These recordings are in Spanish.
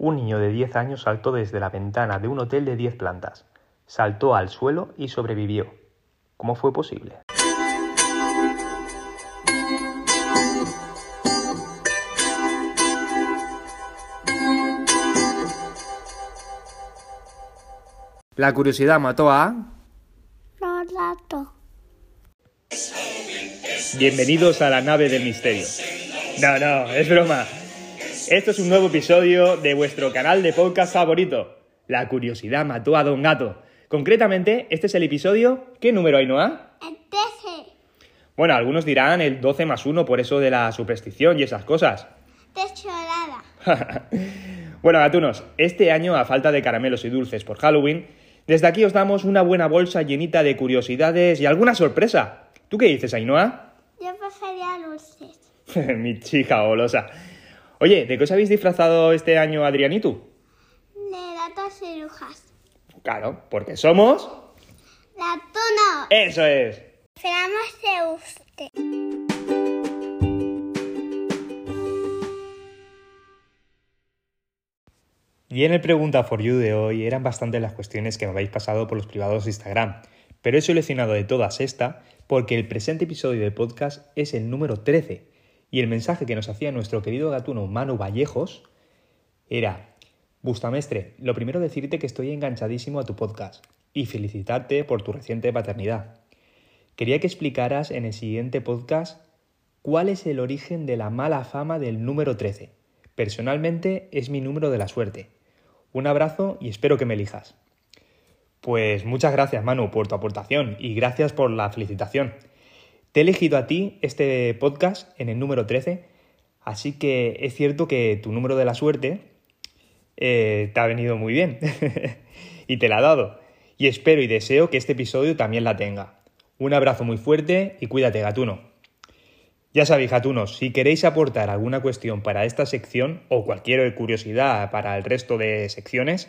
Un niño de 10 años saltó desde la ventana de un hotel de 10 plantas. Saltó al suelo y sobrevivió. ¿Cómo fue posible? La curiosidad mató a... Lorato. Bienvenidos a la nave del misterio. No, no, es broma. Esto es un nuevo episodio de vuestro canal de podcast favorito. La curiosidad mató a Don Gato. Concretamente, este es el episodio... ¿Qué número hay, Noah? El 13. Bueno, algunos dirán el 12 más 1 por eso de la superstición y esas cosas. Desolada. bueno, gatunos, este año, a falta de caramelos y dulces por Halloween, desde aquí os damos una buena bolsa llenita de curiosidades y alguna sorpresa. ¿Tú qué dices, Ainhoa? Yo prefería dulces. Mi chica golosa. Oye, ¿de qué os habéis disfrazado este año, Adrián y tú? De gatos y brujas. Claro, porque somos... Latuno. ¡Eso es! Esperamos que guste. Y en el Pregunta for You de hoy eran bastantes las cuestiones que me habéis pasado por los privados de Instagram, pero he seleccionado de todas esta porque el presente episodio de podcast es el número 13 y el mensaje que nos hacía nuestro querido gatuno Manu Vallejos era Bustamestre, lo primero decirte que estoy enganchadísimo a tu podcast y felicitarte por tu reciente paternidad. Quería que explicaras en el siguiente podcast cuál es el origen de la mala fama del número 13. Personalmente es mi número de la suerte. Un abrazo y espero que me elijas. Pues muchas gracias Manu por tu aportación y gracias por la felicitación. Te he elegido a ti este podcast en el número 13, así que es cierto que tu número de la suerte eh, te ha venido muy bien y te la ha dado. Y espero y deseo que este episodio también la tenga. Un abrazo muy fuerte y cuídate, gatuno. Ya sabéis, gatunos, si queréis aportar alguna cuestión para esta sección o cualquier curiosidad para el resto de secciones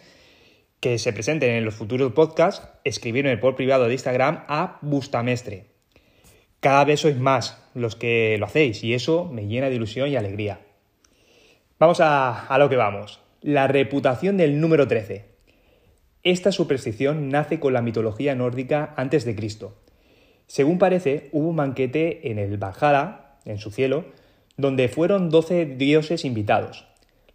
que se presenten en los futuros podcasts, escribirme por privado de Instagram a Bustamestre. Cada vez sois más los que lo hacéis y eso me llena de ilusión y alegría. Vamos a, a lo que vamos. La reputación del número 13. Esta superstición nace con la mitología nórdica antes de Cristo. Según parece, hubo un banquete en el Valhalla, en su cielo, donde fueron 12 dioses invitados.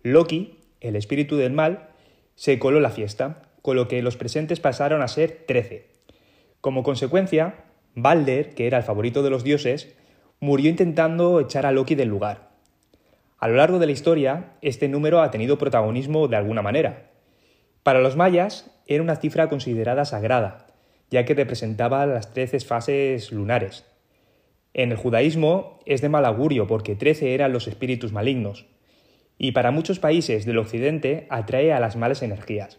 Loki, el espíritu del mal, se coló la fiesta, con lo que los presentes pasaron a ser 13. Como consecuencia, Balder, que era el favorito de los dioses, murió intentando echar a Loki del lugar. A lo largo de la historia, este número ha tenido protagonismo de alguna manera. Para los mayas era una cifra considerada sagrada, ya que representaba las 13 fases lunares. En el judaísmo es de mal augurio porque 13 eran los espíritus malignos, y para muchos países del occidente atrae a las malas energías.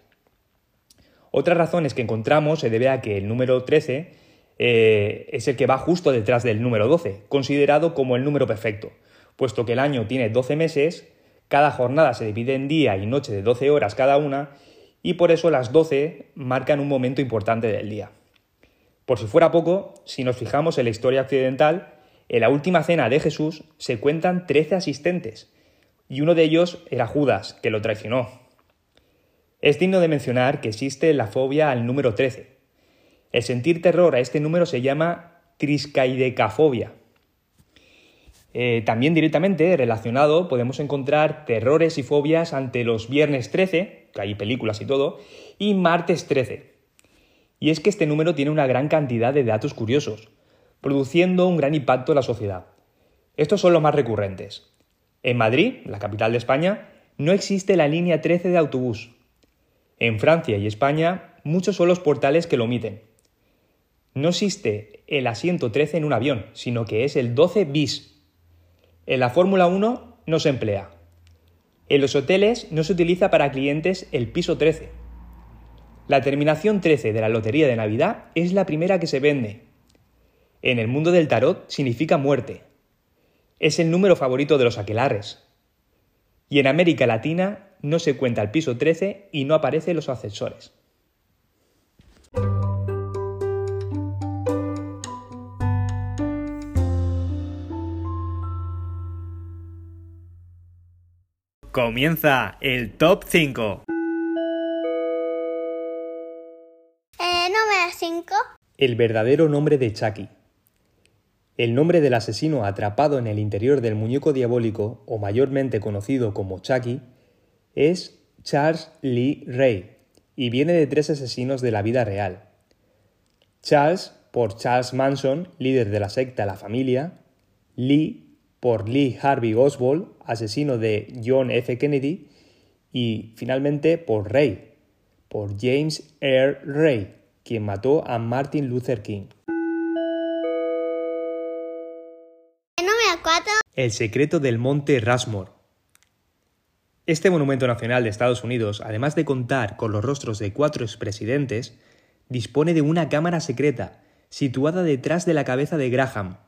Otras razones que encontramos se debe a que el número 13 eh, es el que va justo detrás del número 12, considerado como el número perfecto, puesto que el año tiene 12 meses, cada jornada se divide en día y noche de 12 horas cada una, y por eso las 12 marcan un momento importante del día. Por si fuera poco, si nos fijamos en la historia occidental, en la última cena de Jesús se cuentan 13 asistentes, y uno de ellos era Judas, que lo traicionó. Es digno de mencionar que existe la fobia al número 13. El sentir terror a este número se llama triscaidecafobia. Eh, también directamente relacionado podemos encontrar terrores y fobias ante los viernes 13, que hay películas y todo, y martes 13. Y es que este número tiene una gran cantidad de datos curiosos, produciendo un gran impacto en la sociedad. Estos son los más recurrentes. En Madrid, la capital de España, no existe la línea 13 de autobús. En Francia y España, muchos son los portales que lo omiten. No existe el asiento 13 en un avión, sino que es el 12 bis. En la Fórmula 1 no se emplea. En los hoteles no se utiliza para clientes el piso 13. La terminación 13 de la Lotería de Navidad es la primera que se vende. En el mundo del tarot significa muerte. Es el número favorito de los aquelarres. Y en América Latina no se cuenta el piso 13 y no aparecen los ascensores. Comienza el top 5. Eh, número 5. El verdadero nombre de Chucky. El nombre del asesino atrapado en el interior del muñeco diabólico, o mayormente conocido como Chucky, es Charles Lee Ray y viene de tres asesinos de la vida real. Charles por Charles Manson, líder de la secta La Familia, Lee por Lee Harvey Oswald, asesino de John F. Kennedy, y finalmente por Ray, por James Earl Ray, quien mató a Martin Luther King. Número 4. El secreto del monte Rushmore. Este monumento nacional de Estados Unidos, además de contar con los rostros de cuatro expresidentes, dispone de una cámara secreta situada detrás de la cabeza de Graham.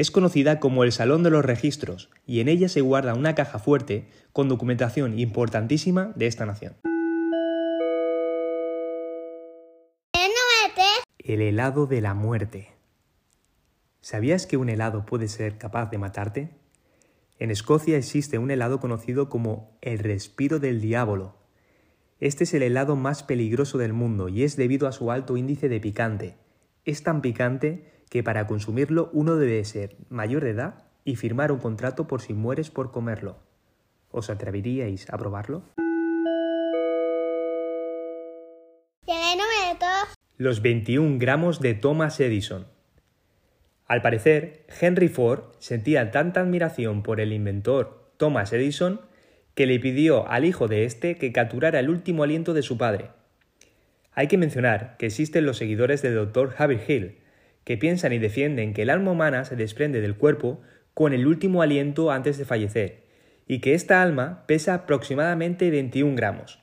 Es conocida como el Salón de los Registros y en ella se guarda una caja fuerte con documentación importantísima de esta nación. Número 3. El helado de la muerte. ¿Sabías que un helado puede ser capaz de matarte? En Escocia existe un helado conocido como el respiro del diablo. Este es el helado más peligroso del mundo y es debido a su alto índice de picante. Es tan picante que para consumirlo uno debe ser mayor de edad y firmar un contrato por si mueres por comerlo. ¿Os atreveríais a probarlo? Y el número 2. Los 21 gramos de Thomas Edison. Al parecer, Henry Ford sentía tanta admiración por el inventor Thomas Edison que le pidió al hijo de este que capturara el último aliento de su padre. Hay que mencionar que existen los seguidores del Dr. Javier Hill, que piensan y defienden que el alma humana se desprende del cuerpo con el último aliento antes de fallecer, y que esta alma pesa aproximadamente 21 gramos.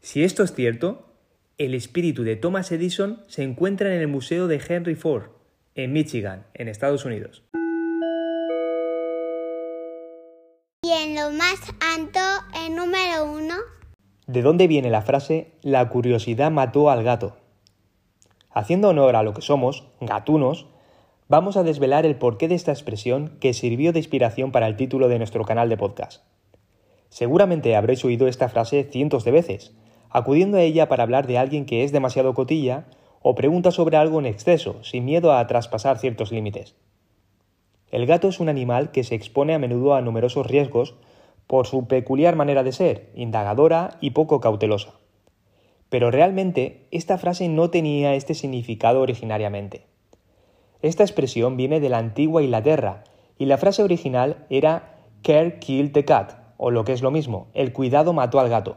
Si esto es cierto, el espíritu de Thomas Edison se encuentra en el Museo de Henry Ford, en Michigan, en Estados Unidos. Y en lo más alto, el número 1. ¿De dónde viene la frase la curiosidad mató al gato? Haciendo honor a lo que somos, gatunos, vamos a desvelar el porqué de esta expresión que sirvió de inspiración para el título de nuestro canal de podcast. Seguramente habréis oído esta frase cientos de veces, acudiendo a ella para hablar de alguien que es demasiado cotilla o pregunta sobre algo en exceso, sin miedo a traspasar ciertos límites. El gato es un animal que se expone a menudo a numerosos riesgos por su peculiar manera de ser, indagadora y poco cautelosa. Pero realmente esta frase no tenía este significado originariamente. Esta expresión viene de la antigua Inglaterra y la frase original era Care killed the cat, o lo que es lo mismo, el cuidado mató al gato,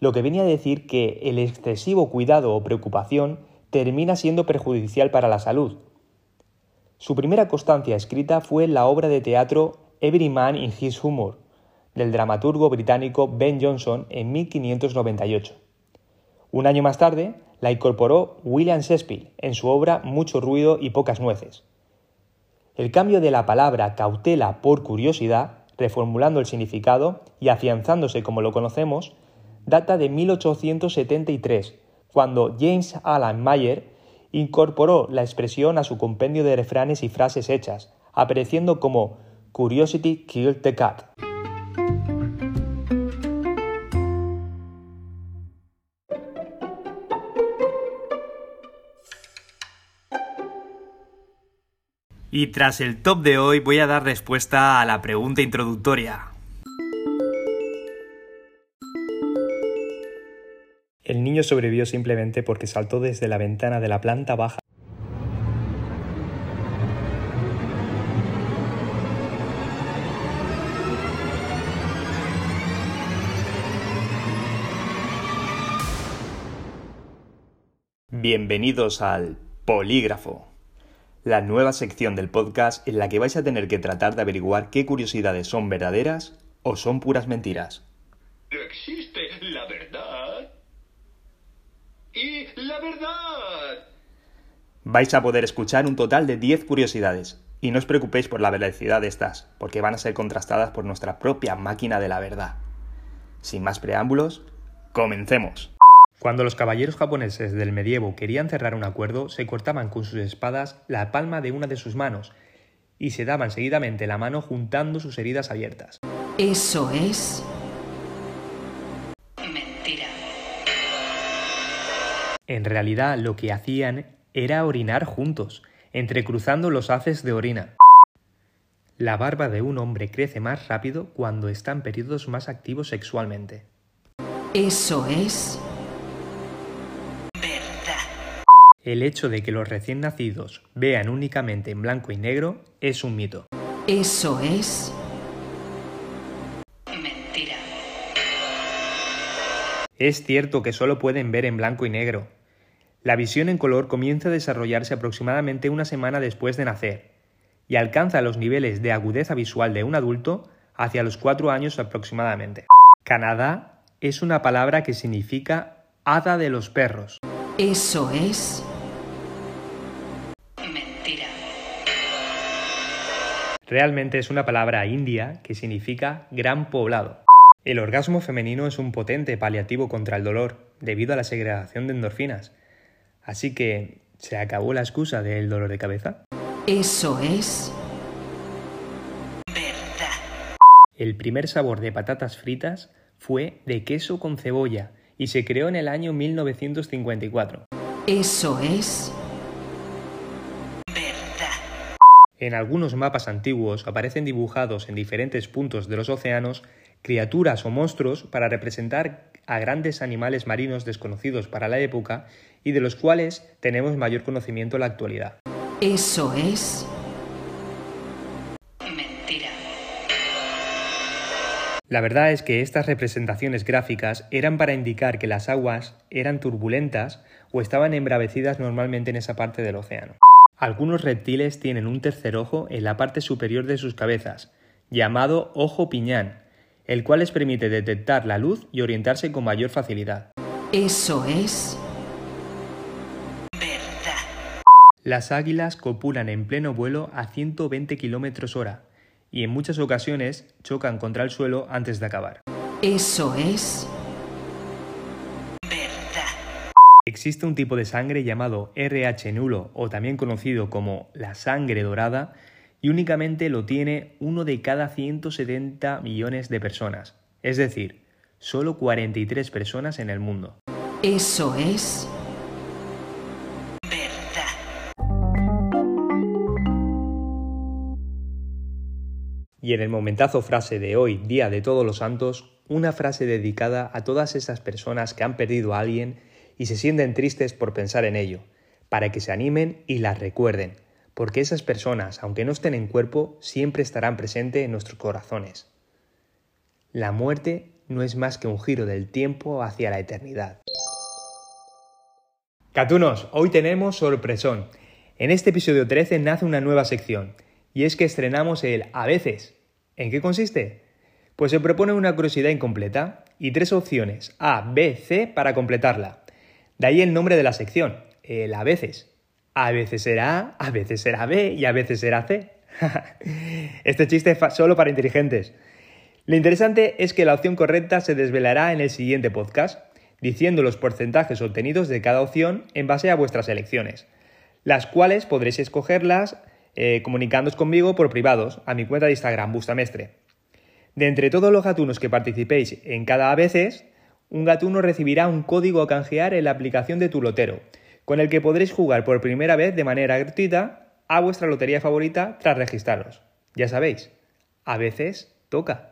lo que venía a decir que el excesivo cuidado o preocupación termina siendo perjudicial para la salud. Su primera constancia escrita fue la obra de teatro Every Man in His Humor, del dramaturgo británico Ben Jonson en 1598. Un año más tarde la incorporó William Shakespeare en su obra Mucho ruido y pocas nueces. El cambio de la palabra cautela por curiosidad, reformulando el significado y afianzándose como lo conocemos, data de 1873, cuando James Alan Mayer incorporó la expresión a su compendio de refranes y frases hechas, apareciendo como Curiosity Killed the Cat. Y tras el top de hoy voy a dar respuesta a la pregunta introductoria. El niño sobrevivió simplemente porque saltó desde la ventana de la planta baja. Bienvenidos al Polígrafo, la nueva sección del podcast en la que vais a tener que tratar de averiguar qué curiosidades son verdaderas o son puras mentiras. Existe la verdad y la verdad. Vais a poder escuchar un total de 10 curiosidades, y no os preocupéis por la veracidad de estas, porque van a ser contrastadas por nuestra propia máquina de la verdad. Sin más preámbulos, comencemos. Cuando los caballeros japoneses del medievo querían cerrar un acuerdo, se cortaban con sus espadas la palma de una de sus manos y se daban seguidamente la mano juntando sus heridas abiertas. Eso es mentira. En realidad lo que hacían era orinar juntos, entrecruzando los haces de orina. La barba de un hombre crece más rápido cuando está en periodos más activos sexualmente. Eso es El hecho de que los recién nacidos vean únicamente en blanco y negro es un mito. Eso es mentira. Es cierto que solo pueden ver en blanco y negro. La visión en color comienza a desarrollarse aproximadamente una semana después de nacer y alcanza los niveles de agudeza visual de un adulto hacia los cuatro años aproximadamente. Canadá es una palabra que significa hada de los perros. Eso es Realmente es una palabra india que significa gran poblado. El orgasmo femenino es un potente paliativo contra el dolor debido a la segregación de endorfinas. Así que, ¿se acabó la excusa del dolor de cabeza? Eso es verdad. El primer sabor de patatas fritas fue de queso con cebolla y se creó en el año 1954. Eso es En algunos mapas antiguos aparecen dibujados en diferentes puntos de los océanos criaturas o monstruos para representar a grandes animales marinos desconocidos para la época y de los cuales tenemos mayor conocimiento en la actualidad. Eso es mentira. La verdad es que estas representaciones gráficas eran para indicar que las aguas eran turbulentas o estaban embravecidas normalmente en esa parte del océano. Algunos reptiles tienen un tercer ojo en la parte superior de sus cabezas, llamado ojo piñán, el cual les permite detectar la luz y orientarse con mayor facilidad. Eso es verdad. Las águilas copulan en pleno vuelo a 120 km hora y en muchas ocasiones chocan contra el suelo antes de acabar. Eso es Existe un tipo de sangre llamado RH nulo o también conocido como la sangre dorada y únicamente lo tiene uno de cada 170 millones de personas, es decir, solo 43 personas en el mundo. Eso es verdad. Y en el momentazo frase de hoy, Día de Todos los Santos, una frase dedicada a todas esas personas que han perdido a alguien y se sienten tristes por pensar en ello, para que se animen y las recuerden, porque esas personas, aunque no estén en cuerpo, siempre estarán presentes en nuestros corazones. La muerte no es más que un giro del tiempo hacia la eternidad. Catunos, hoy tenemos sorpresón. En este episodio 13 nace una nueva sección, y es que estrenamos el A veces. ¿En qué consiste? Pues se propone una curiosidad incompleta y tres opciones A, B, C para completarla. De ahí el nombre de la sección, el A veces. A veces será A, a veces será B y a veces será C. este chiste es solo para inteligentes. Lo interesante es que la opción correcta se desvelará en el siguiente podcast, diciendo los porcentajes obtenidos de cada opción en base a vuestras elecciones, las cuales podréis escogerlas eh, comunicándoos conmigo por privados a mi cuenta de Instagram, Bustamestre. De entre todos los gatunos que participéis en cada a veces, un gatuno recibirá un código a canjear en la aplicación de tu lotero, con el que podréis jugar por primera vez de manera gratuita a vuestra lotería favorita tras registraros. Ya sabéis, a veces toca.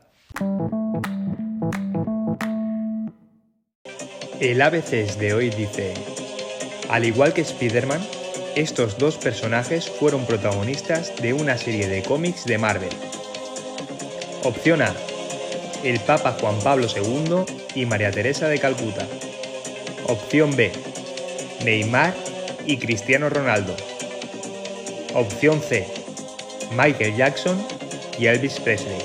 El ABC de hoy dice, al igual que Spider-Man, estos dos personajes fueron protagonistas de una serie de cómics de Marvel. Opción A, el Papa Juan Pablo II y María Teresa de Calcuta. Opción B, Neymar y Cristiano Ronaldo. Opción C, Michael Jackson y Elvis Presley.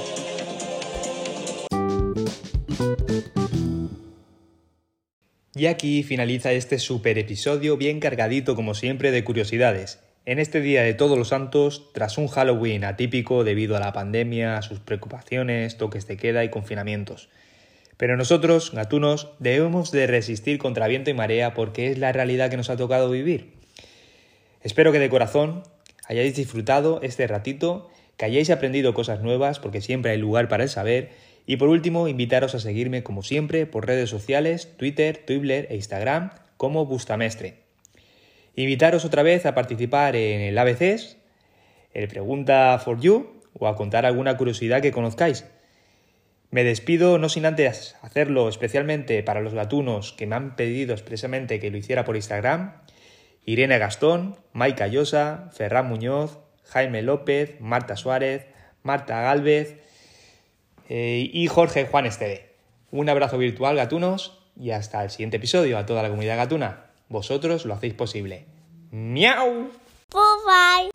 Y aquí finaliza este super episodio bien cargadito como siempre de curiosidades. En este día de todos los santos, tras un Halloween atípico debido a la pandemia, sus preocupaciones, toques de queda y confinamientos. Pero nosotros, gatunos, debemos de resistir contra viento y marea porque es la realidad que nos ha tocado vivir. Espero que de corazón hayáis disfrutado este ratito, que hayáis aprendido cosas nuevas porque siempre hay lugar para el saber Y por último, invitaros a seguirme como siempre por redes sociales, Twitter, Twibbler e Instagram como Bustamestre. Invitaros otra vez a participar en el ABCs, el Pregunta for You o a contar alguna curiosidad que conozcáis. Me despido no sin antes hacerlo especialmente para los gatunos que me han pedido expresamente que lo hiciera por Instagram. Irene Gastón, Maika Llosa, Ferran Muñoz, Jaime López, Marta Suárez, Marta Gálvez eh, y Jorge Juan Esteve. Un abrazo virtual, gatunos, y hasta el siguiente episodio a toda la comunidad gatuna. Vosotros lo hacéis posible. ¡Miau! Bye.